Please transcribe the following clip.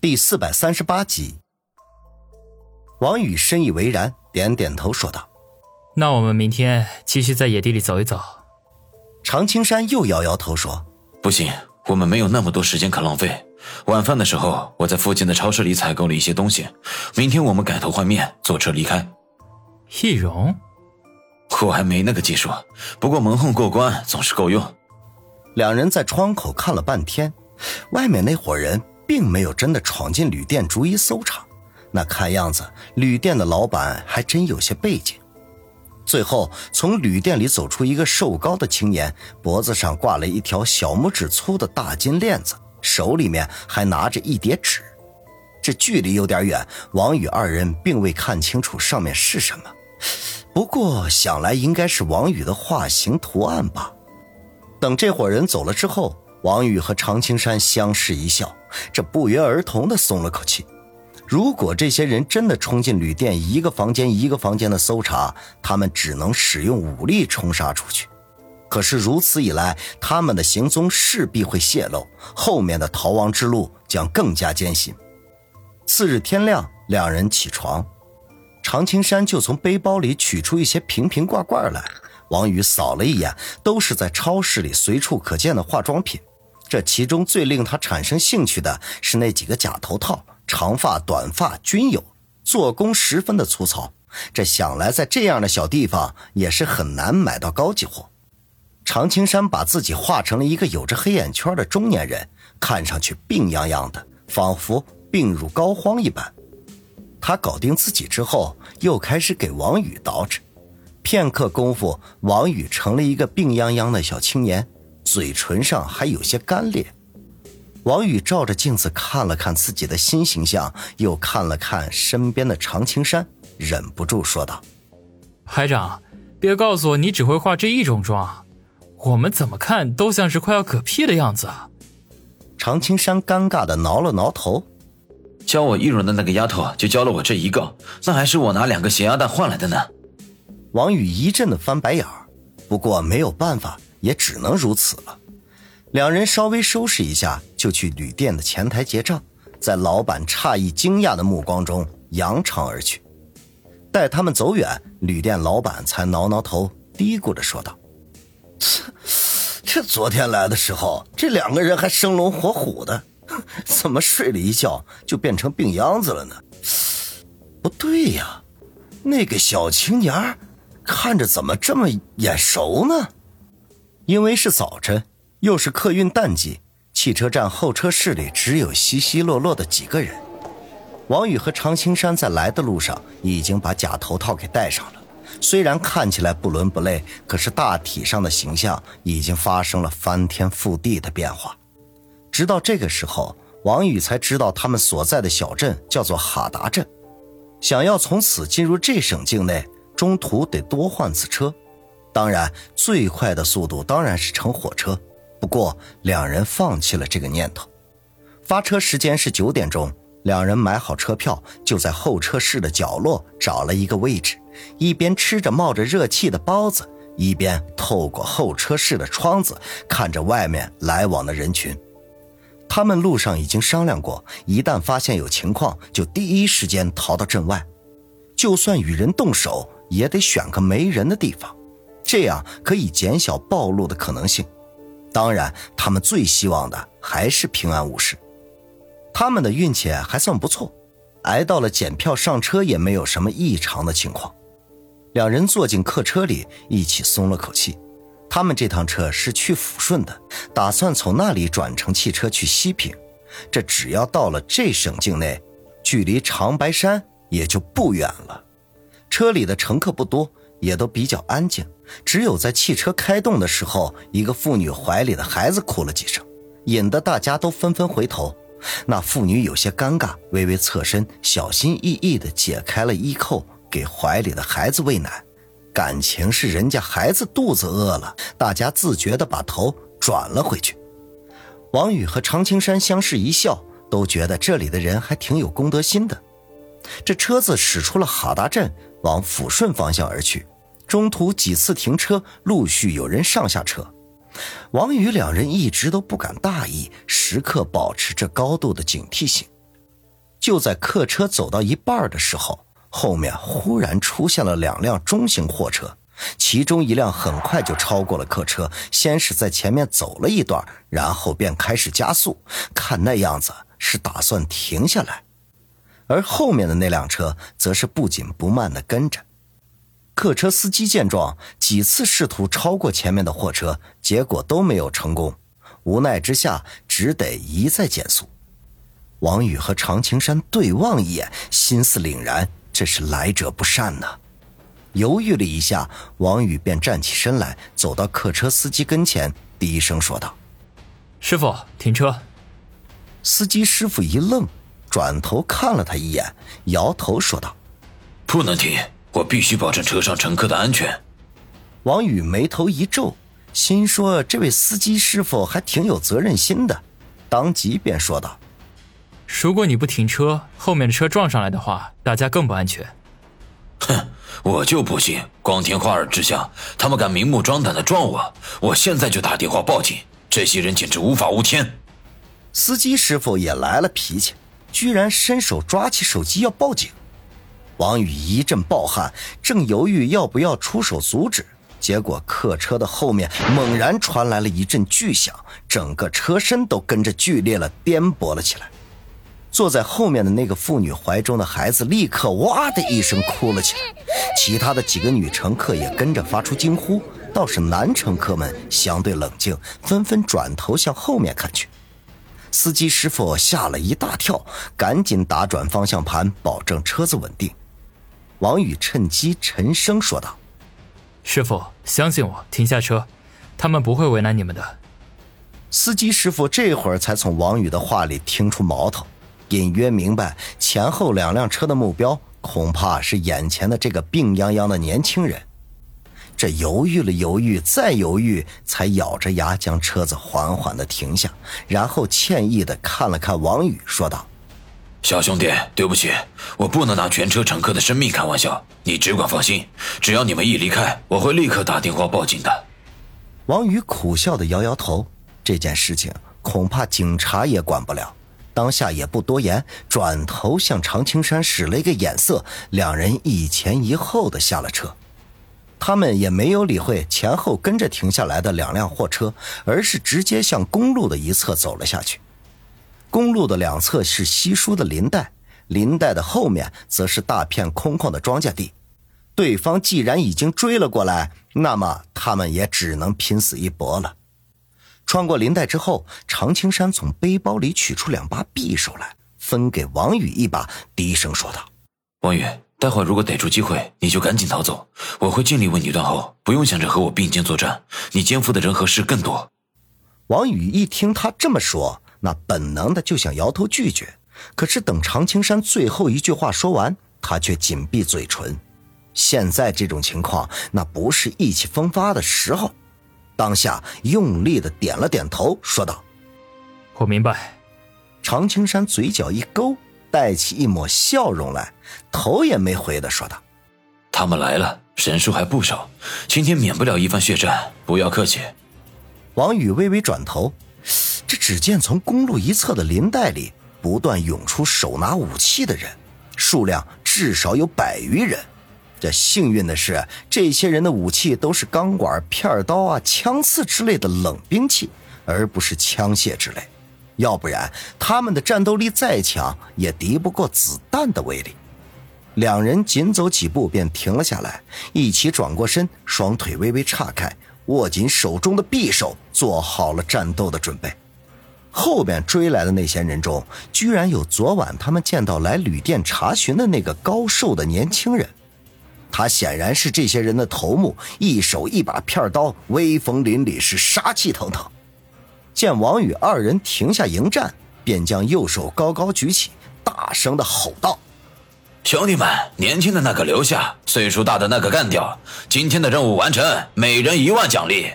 第四百三十八集，王宇深以为然，点点头说道：“那我们明天继续在野地里走一走。”常青山又摇摇头说：“不行，我们没有那么多时间可浪费。晚饭的时候，我在附近的超市里采购了一些东西。明天我们改头换面，坐车离开。”易容，我还没那个技术，不过蒙混过关总是够用。两人在窗口看了半天，外面那伙人。并没有真的闯进旅店逐一搜查，那看样子旅店的老板还真有些背景。最后，从旅店里走出一个瘦高的青年，脖子上挂了一条小拇指粗的大金链子，手里面还拿着一叠纸。这距离有点远，王宇二人并未看清楚上面是什么。不过想来应该是王宇的画形图案吧。等这伙人走了之后。王宇和常青山相视一笑，这不约而同的松了口气。如果这些人真的冲进旅店，一个房间一个房间的搜查，他们只能使用武力冲杀出去。可是如此一来，他们的行踪势必会泄露，后面的逃亡之路将更加艰辛。次日天亮，两人起床，常青山就从背包里取出一些瓶瓶罐罐来。王宇扫了一眼，都是在超市里随处可见的化妆品。这其中最令他产生兴趣的是那几个假头套，长发、短发均有，做工十分的粗糙。这想来在这样的小地方也是很难买到高级货。常青山把自己画成了一个有着黑眼圈的中年人，看上去病殃殃的，仿佛病入膏肓一般。他搞定自己之后，又开始给王宇捯饬。片刻功夫，王宇成了一个病殃殃的小青年。嘴唇上还有些干裂，王宇照着镜子看了看自己的新形象，又看了看身边的常青山，忍不住说道：“排长，别告诉我你只会化这一种妆，我们怎么看都像是快要嗝屁的样子。”常青山尴尬的挠了挠头：“教我易容的那个丫头就教了我这一个，那还是我拿两个咸鸭蛋换来的呢。”王宇一阵的翻白眼儿，不过没有办法。也只能如此了。两人稍微收拾一下，就去旅店的前台结账，在老板诧异、惊讶的目光中扬长而去。待他们走远，旅店老板才挠挠头，嘀咕着说道：“这昨天来的时候，这两个人还生龙活虎的，怎么睡了一觉就变成病秧子了呢？不对呀，那个小青年看着怎么这么眼熟呢？”因为是早晨，又是客运淡季，汽车站候车室里只有稀稀落落的几个人。王宇和常青山在来的路上已经把假头套给戴上了，虽然看起来不伦不类，可是大体上的形象已经发生了翻天覆地的变化。直到这个时候，王宇才知道他们所在的小镇叫做哈达镇，想要从此进入这省境内，中途得多换次车。当然，最快的速度当然是乘火车。不过，两人放弃了这个念头。发车时间是九点钟，两人买好车票，就在候车室的角落找了一个位置，一边吃着冒着热气的包子，一边透过候车室的窗子看着外面来往的人群。他们路上已经商量过，一旦发现有情况，就第一时间逃到镇外，就算与人动手，也得选个没人的地方。这样可以减小暴露的可能性。当然，他们最希望的还是平安无事。他们的运气还算不错，挨到了检票上车也没有什么异常的情况。两人坐进客车里，一起松了口气。他们这趟车是去抚顺的，打算从那里转乘汽车去西平。这只要到了这省境内，距离长白山也就不远了。车里的乘客不多。也都比较安静，只有在汽车开动的时候，一个妇女怀里的孩子哭了几声，引得大家都纷纷回头。那妇女有些尴尬，微微侧身，小心翼翼地解开了衣扣，给怀里的孩子喂奶。感情是人家孩子肚子饿了，大家自觉地把头转了回去。王宇和常青山相视一笑，都觉得这里的人还挺有公德心的。这车子驶出了哈达镇。往抚顺方向而去，中途几次停车，陆续有人上下车。王宇两人一直都不敢大意，时刻保持着高度的警惕性。就在客车走到一半的时候，后面忽然出现了两辆中型货车，其中一辆很快就超过了客车，先是在前面走了一段，然后便开始加速，看那样子是打算停下来。而后面的那辆车则是不紧不慢地跟着。客车司机见状，几次试图超过前面的货车，结果都没有成功。无奈之下，只得一再减速。王宇和常青山对望一眼，心思凛然，这是来者不善呐。犹豫了一下，王宇便站起身来，走到客车司机跟前，低声说道：“师傅，停车。”司机师傅一愣。转头看了他一眼，摇头说道：“不能停，我必须保证车上乘客的安全。”王宇眉头一皱，心说：“这位司机师傅还挺有责任心的。”当即便说道：“如果你不停车，后面的车撞上来的话，大家更不安全。”哼，我就不信，光天化日之下，他们敢明目张胆的撞我！我现在就打电话报警，这些人简直无法无天！司机师傅也来了脾气。居然伸手抓起手机要报警，王宇一阵暴汗，正犹豫要不要出手阻止，结果客车的后面猛然传来了一阵巨响，整个车身都跟着剧烈了颠簸了起来。坐在后面的那个妇女怀中的孩子立刻哇的一声哭了起来，其他的几个女乘客也跟着发出惊呼，倒是男乘客们相对冷静，纷纷转头向后面看去。司机师傅吓了一大跳，赶紧打转方向盘，保证车子稳定。王宇趁机沉声说道：“师傅，相信我，停下车，他们不会为难你们的。”司机师傅这会儿才从王宇的话里听出矛头，隐约明白前后两辆车的目标恐怕是眼前的这个病殃殃的年轻人。这犹豫了犹豫，再犹豫，才咬着牙将车子缓缓的停下，然后歉意的看了看王宇，说道：“小兄弟，对不起，我不能拿全车乘客的生命开玩笑，你只管放心，只要你们一离开，我会立刻打电话报警的。”王宇苦笑的摇摇头，这件事情恐怕警察也管不了，当下也不多言，转头向常青山使了一个眼色，两人一前一后的下了车。他们也没有理会前后跟着停下来的两辆货车，而是直接向公路的一侧走了下去。公路的两侧是稀疏的林带，林带的后面则是大片空旷的庄稼地。对方既然已经追了过来，那么他们也只能拼死一搏了。穿过林带之后，常青山从背包里取出两把匕首来，分给王宇一把，低声说道：“王宇。”待会如果逮住机会，你就赶紧逃走，我会尽力为你断后，不用想着和我并肩作战。你肩负的人和事更多。王宇一听他这么说，那本能的就想摇头拒绝，可是等常青山最后一句话说完，他却紧闭嘴唇。现在这种情况，那不是意气风发的时候。当下用力的点了点头，说道：“我明白。”常青山嘴角一勾。带起一抹笑容来，头也没回的说道：“他们来了，人数还不少，今天免不了一番血战，不要客气。”王宇微微转头，这只见从公路一侧的林带里不断涌出手拿武器的人，数量至少有百余人。这幸运的是，这些人的武器都是钢管、片刀啊、枪刺之类的冷兵器，而不是枪械之类。要不然，他们的战斗力再强，也敌不过子弹的威力。两人紧走几步，便停了下来，一起转过身，双腿微微岔开，握紧手中的匕首，做好了战斗的准备。后边追来的那些人中，居然有昨晚他们见到来旅店查询的那个高瘦的年轻人，他显然是这些人的头目，一手一把片刀，威风凛凛，是杀气腾腾。见王宇二人停下迎战，便将右手高高举起，大声的吼道：“兄弟们，年轻的那个留下，岁数大的那个干掉。今天的任务完成，每人一万奖励。”